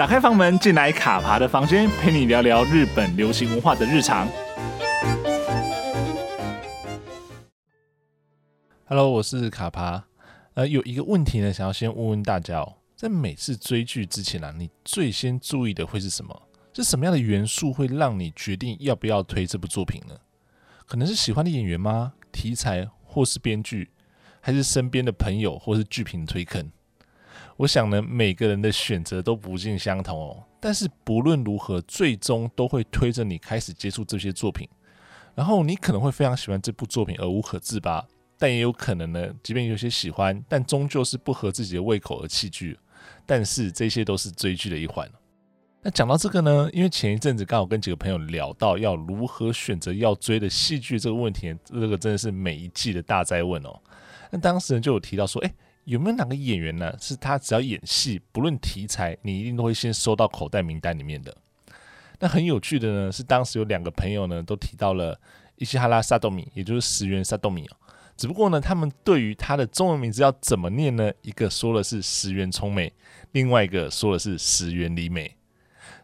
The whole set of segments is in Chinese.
打开房门，进来卡爬的房间，陪你聊聊日本流行文化的日常。Hello，我是卡爬。呃，有一个问题呢，想要先问问大家哦，在每次追剧之前啊，你最先注意的会是什么？是什么样的元素会让你决定要不要推这部作品呢？可能是喜欢的演员吗？题材，或是编剧，还是身边的朋友，或是剧评推坑？我想呢，每个人的选择都不尽相同哦。但是不论如何，最终都会推着你开始接触这些作品。然后你可能会非常喜欢这部作品而无可自拔。但也有可能呢，即便有些喜欢，但终究是不合自己的胃口而弃剧。但是这些都是追剧的一环。那讲到这个呢，因为前一阵子刚好跟几个朋友聊到要如何选择要追的戏剧这个问题，这个真的是每一季的大灾问哦。那当时呢就有提到说，诶，有没有哪个演员呢，是他只要演戏，不论题材，你一定都会先收到口袋名单里面的。那很有趣的呢，是当时有两个朋友呢都提到了伊西哈拉萨多米，也就是石原萨多米哦。只不过呢，他们对于他的中文名字要怎么念呢？一个说的是石原聪美，另外一个说的是石原里美。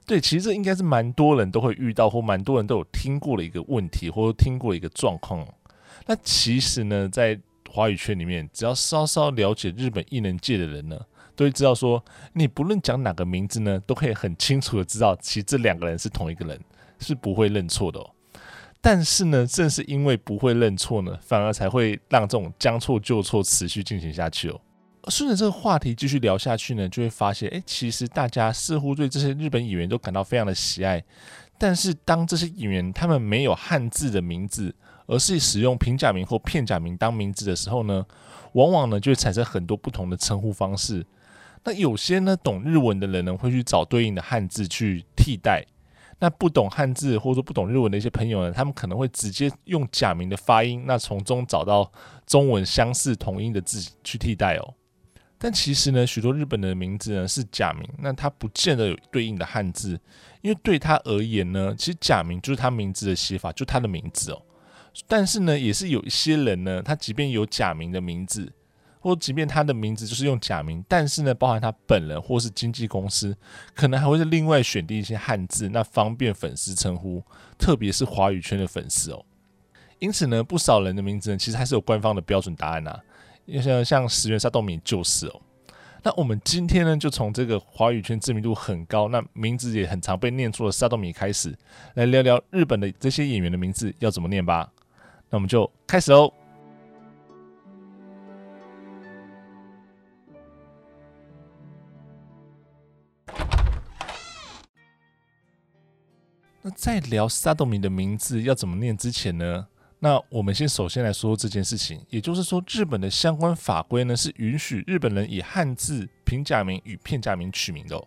对，其实这应该是蛮多人都会遇到，或蛮多人都有听过的一个问题，或者听过一个状况。那其实呢，在华语圈里面，只要稍稍了解日本艺能界的人呢，都会知道说，你不论讲哪个名字呢，都可以很清楚的知道，其实这两个人是同一个人，是不会认错的哦。但是呢，正是因为不会认错呢，反而才会让这种将错就错持续进行下去哦。顺着这个话题继续聊下去呢，就会发现，哎，其实大家似乎对这些日本演员都感到非常的喜爱。但是当这些演员他们没有汉字的名字，而是使用平假名或片假名当名字的时候呢，往往呢就会产生很多不同的称呼方式。那有些呢懂日文的人呢，会去找对应的汉字去替代。那不懂汉字或者说不懂日文的一些朋友呢，他们可能会直接用假名的发音，那从中找到中文相似同音的字去替代哦。但其实呢，许多日本的名字呢是假名，那它不见得有对应的汉字，因为对他而言呢，其实假名就是他名字的写法，就他的名字哦。但是呢，也是有一些人呢，他即便有假名的名字。或即便他的名字就是用假名，但是呢，包含他本人或是经纪公司，可能还会是另外选定一些汉字，那方便粉丝称呼，特别是华语圈的粉丝哦。因此呢，不少人的名字呢，其实还是有官方的标准答案呐。像像石原沙豆米就是哦。那我们今天呢，就从这个华语圈知名度很高，那名字也很常被念错的沙豆米开始，来聊聊日本的这些演员的名字要怎么念吧。那我们就开始喽。那在聊萨多米的名字要怎么念之前呢，那我们先首先来说这件事情，也就是说，日本的相关法规呢是允许日本人以汉字平假名与片假名取名的。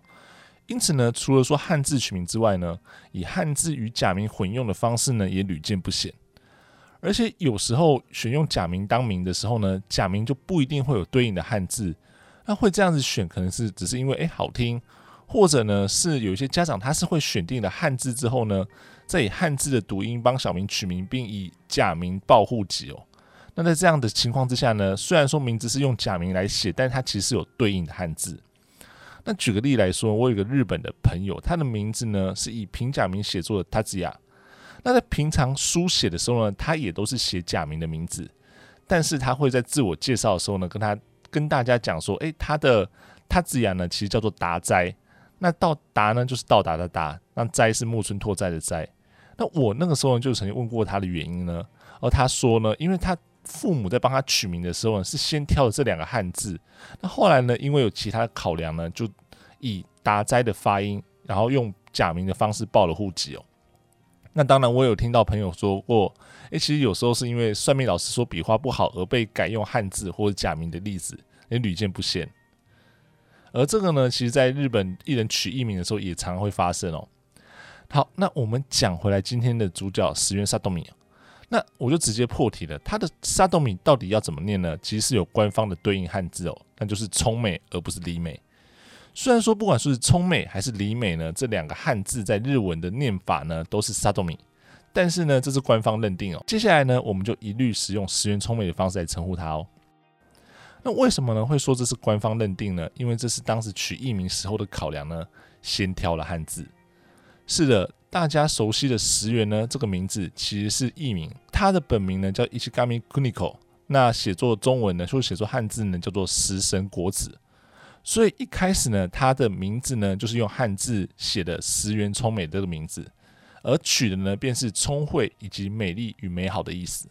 因此呢，除了说汉字取名之外呢，以汉字与假名混用的方式呢也屡见不鲜。而且有时候选用假名当名的时候呢，假名就不一定会有对应的汉字。那会这样子选，可能是只是因为诶好听。或者呢，是有一些家长他是会选定了汉字之后呢，再以汉字的读音帮小明取名，并以假名报户籍哦。那在这样的情况之下呢，虽然说名字是用假名来写，但它其实有对应的汉字。那举个例来说，我有个日本的朋友，他的名字呢是以平假名写作的塔子雅。那在平常书写的时候呢，他也都是写假名的名字，但是他会在自我介绍的时候呢，跟他跟大家讲说，诶，他的塔子雅呢，其实叫做达哉。那到达呢，就是到达的达，那哉是木村拓哉的哉。那我那个时候呢，就曾经问过他的原因呢，而他说呢，因为他父母在帮他取名的时候呢，是先挑了这两个汉字，那后来呢，因为有其他的考量呢，就以达哉的发音，然后用假名的方式报了户籍哦。那当然，我有听到朋友说过，诶，其实有时候是因为算命老师说笔画不好而被改用汉字或者假名的例子，也屡见不鲜。而这个呢，其实在日本艺人取艺名的时候也常常会发生哦。好，那我们讲回来今天的主角石原さとみ，那我就直接破题了，他的さとみ到底要怎么念呢？其实是有官方的对应汉字哦，那就是聪美而不是里美。 虽然说不管是聪美还是里美呢，这两个汉字在日文的念法呢都是さとみ，但是呢这是官方认定哦。接下来呢，我们就一律使用石原聪美的方式来称呼他哦。 那为什么呢？会说这是官方认定呢？因为这是当时取艺名时候的考量呢，先挑了汉字。是的，大家熟悉的石原呢，这个名字其实是艺名，他的本名呢叫 Ichigami Kuniko，那写作中文呢，或写作汉字呢，叫做石神果子。 所以一开始呢，他的名字呢就是用汉字写的石原聪美这个名字，而取的呢便是聪慧以及美丽与美好的意思。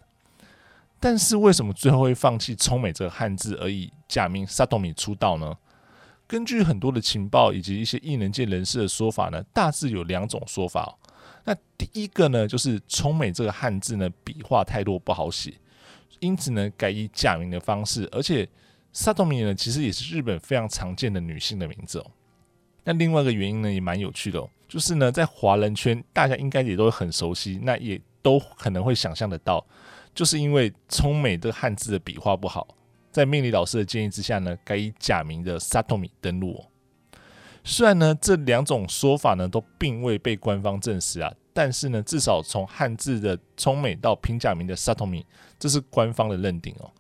但是为什么最后会放弃聪美这个汉字，而以假名 Satomi 出道呢？根据很多的情报以及一些艺能界人士的说法呢，大致有两种说法。那第一个呢，就是聪美这个汉字呢笔画太多不好写，因此呢改以假名的方式，而且。Satomi 呢，其实也是日本非常常见的女性的名字哦。那另外一个原因呢，也蛮有趣的哦，就是呢，在华人圈，大家应该也都很熟悉，那也都可能会想象得到，就是因为聪美这个汉字的笔画不好，在命理老师的建议之下呢，改以假名的 Satomi 登录哦。虽然呢，这两种说法呢都并未被官方证实啊，但是呢，至少从汉字的聪美到平假名的 Satomi，这是官方的认定哦。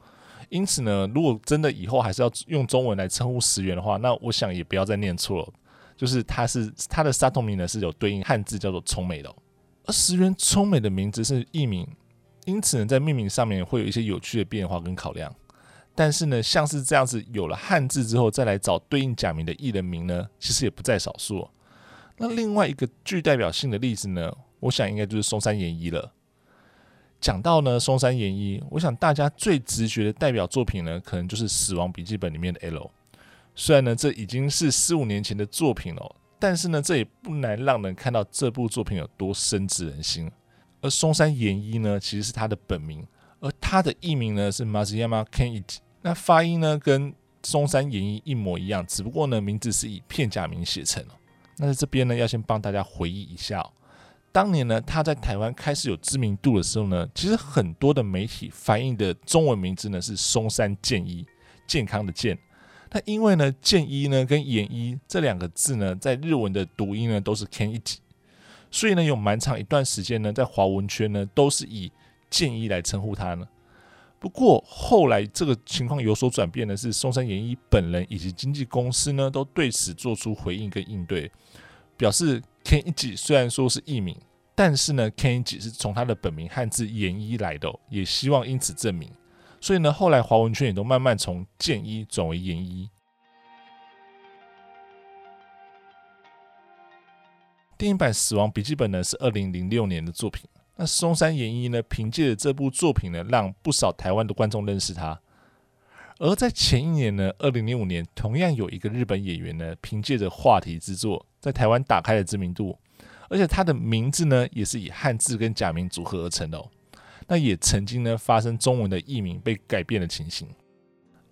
因此呢，如果真的以后还是要用中文来称呼石原的话，那我想也不要再念错了。就是它是它的 Satomi 呢是有对应汉字叫做聪美的，而石原聪美的名字是艺名，因此呢在命名上面会有一些有趣的变化跟考量。但是呢，像是这样子有了汉字之后再来找对应假名的艺人名呢，其实也不在少数。那另外一个具代表性的例子呢，我想应该就是松山研一了。讲到呢，松山研一，我想大家最直觉的代表作品呢，可能就是《死亡笔记本》里面的 L。虽然呢，这已经是十五年前的作品了，但是呢，这也不难让人看到这部作品有多深植人心。而松山研一呢，其实是他的本名，而他的艺名呢是 Masayama Kenichi。那发音呢跟松山研一一模一样，只不过呢，名字是以片假名写成。那在这边呢，要先帮大家回忆一下。当年呢，他在台湾开始有知名度的时候呢，其实很多的媒体翻译的中文名字呢是松山健一，健康的健。那因为呢，健一呢跟研一这两个字呢，在日文的读音呢都是 Kenichi，所以呢有蛮长一段时间呢，在华文圈呢都是以健一来称呼他呢。不过后来这个情况有所转变的是，松山研一本人以及经纪公司呢都对此做出回应跟应对。表示 Kenichi 虽然说是艺名，但是呢，Kenichi 是从他的本名汉字研一来的，也希望因此证明。所以呢，后来华文圈也都慢慢从建一转为研一。电影版《死亡笔记本》呢是二零零六年的作品。那松山研一呢，凭借着这部作品呢，让不少台湾的观众认识他。而在前一年呢，二零零五年，同样有一个日本演员呢，凭借着话题之作，在台湾打开了知名度，而且他的名字呢，也是以汉字跟假名组合而成的哦。那也曾经呢，发生中文的译名被改变的情形。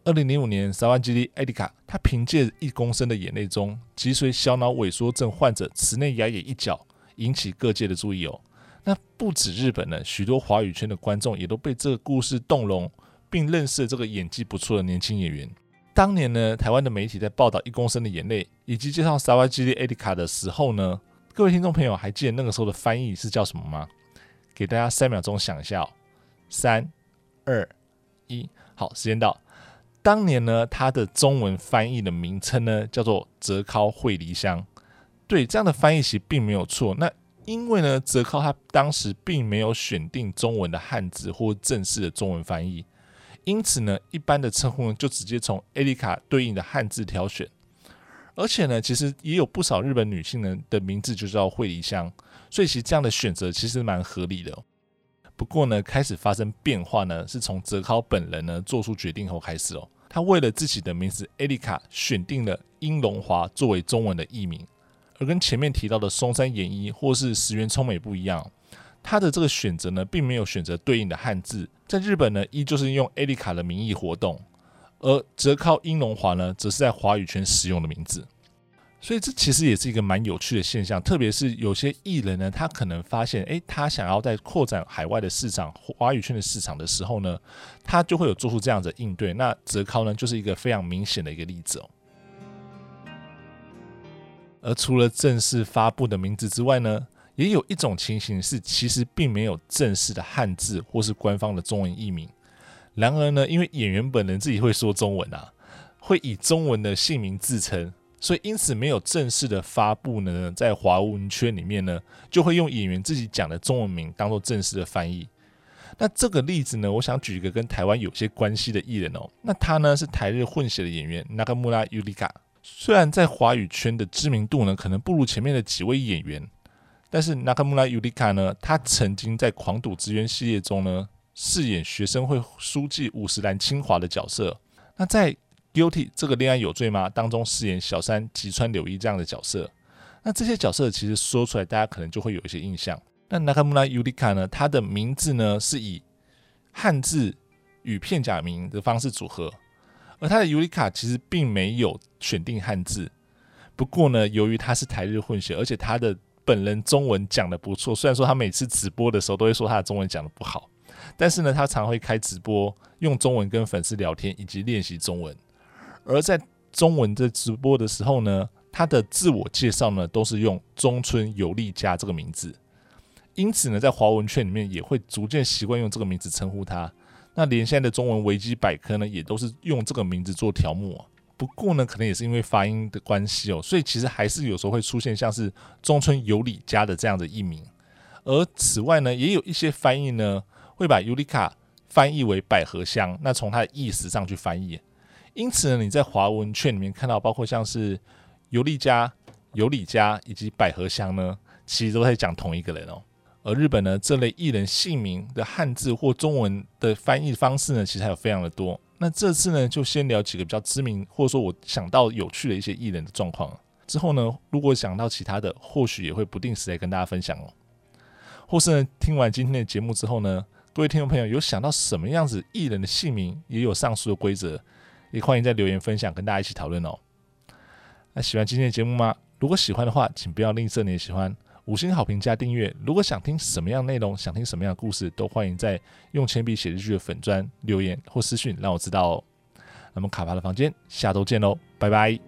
二零零五年，萨瓦基里·艾迪卡，他凭借一公升的眼泪中，脊髓小脑萎缩症患者池内雅也一角，引起各界的注意哦。那不止日本呢，许多华语圈的观众也都被这个故事动容。并认识了这个演技不错的年轻演员。当年呢，台湾的媒体在报道《一公升的眼泪》以及介绍萨瓦基里·艾迪卡的时候呢，各位听众朋友还记得那个时候的翻译是叫什么吗？给大家三秒钟想一下哦，三、二、一，好，时间到。当年呢，他的中文翻译的名称呢叫做泽尻惠梨香。对，这样的翻译其实并没有错。那因为呢，泽尻他当时并没有选定中文的汉字或正式的中文翻译。因此呢，一般的称呼呢，就直接从艾丽卡对应的汉字挑选，而且呢，其实也有不少日本女性呢的名字就叫惠梨香，所以其实这样的选择其实蛮合理的。不过呢，开始发生变化呢，是从泽尻本人呢做出决定后开始哦。他为了自己的名字艾丽卡，选定了英龙华作为中文的译名，而跟前面提到的松山研一或是石原聪美不一样。他的这个选择呢，并没有选择对应的汉字，在日本呢，依旧是用艾丽卡的名义活动，而泽尻英龙华呢，则是在华语圈使用的名字。所以这其实也是一个蛮有趣的现象，特别是有些艺人呢，他可能发现，诶，他想要在扩展海外的市场、华语圈的市场的时候呢，他就会有做出这样的应对。那泽尻呢，就是一个非常明显的一个例子哦。而除了正式发布的名字之外呢，也有一种情形是，其实并没有正式的汉字或是官方的中文译名，然而呢，因为演员本人自己会说中文啊，会以中文的姓名自称，所以因此没有正式的发布呢，在华文圈里面呢，就会用演员自己讲的中文名当做正式的翻译。那这个例子呢，我想举一个跟台湾有些关系的艺人哦。那他呢是台日混血的演员 Nakamura Yurika。虽然在华语圈的知名度呢，可能不如前面的几位演员，但是 Nakamura Yurika 呢，他曾经在《狂赌之渊》系列中呢，饰演学生会书记五十岚清华的角色。那在《Guilty》这个恋爱有罪吗？当中饰演小三吉川柳一这样的角色。那这些角色其实说出来，大家可能就会有一些印象。那 Nakamura Yurika 呢，他的名字呢是以汉字与片假名的方式组合。而他的尤里卡其实并没有选定汉字，不过呢，由于他是台日混血，而且他的本人中文讲得不错，虽然说他每次直播的时候都会说他的中文讲得不好，但是呢，他常会开直播用中文跟粉丝聊天以及练习中文。而在中文的直播的时候呢，他的自我介绍呢都是用中村有利家这个名字，因此呢，在华文圈里面也会逐渐习惯用这个名字称呼他。那连现在的中文维基百科呢，也都是用这个名字做条目啊。不过呢，可能也是因为发音的关系哦，所以其实还是有时候会出现像是中村有里家的这样的译名。而此外呢，也有一些翻译呢，会把尤里卡翻译为百合香，那从它的意思上去翻译。因此呢，你在华文圈里面看到，包括像是尤里家、尤里家以及百合香呢，其实都在讲同一个人哦。而日本呢，这类艺人姓名的汉字或中文的翻译方式呢，其实还有非常的多。那这次呢，就先聊几个比较知名，或者说我想到有趣的一些艺人的状况。之后呢，如果想到其他的，或许也会不定时来跟大家分享哦。或是呢，听完今天的节目之后呢，各位听众朋友有想到什么样子艺人的姓名也有上述的规则，也欢迎在留言分享，跟大家一起讨论哦。那喜欢今天的节目吗？如果喜欢的话，请不要吝啬你的喜欢。五星好评加订阅。如果想听什么样内容，想听什么样的故事，都欢迎在用铅笔写日记的粉砖留言或私信，让我知道哦。那么卡帕的房间，下周见喽，拜拜。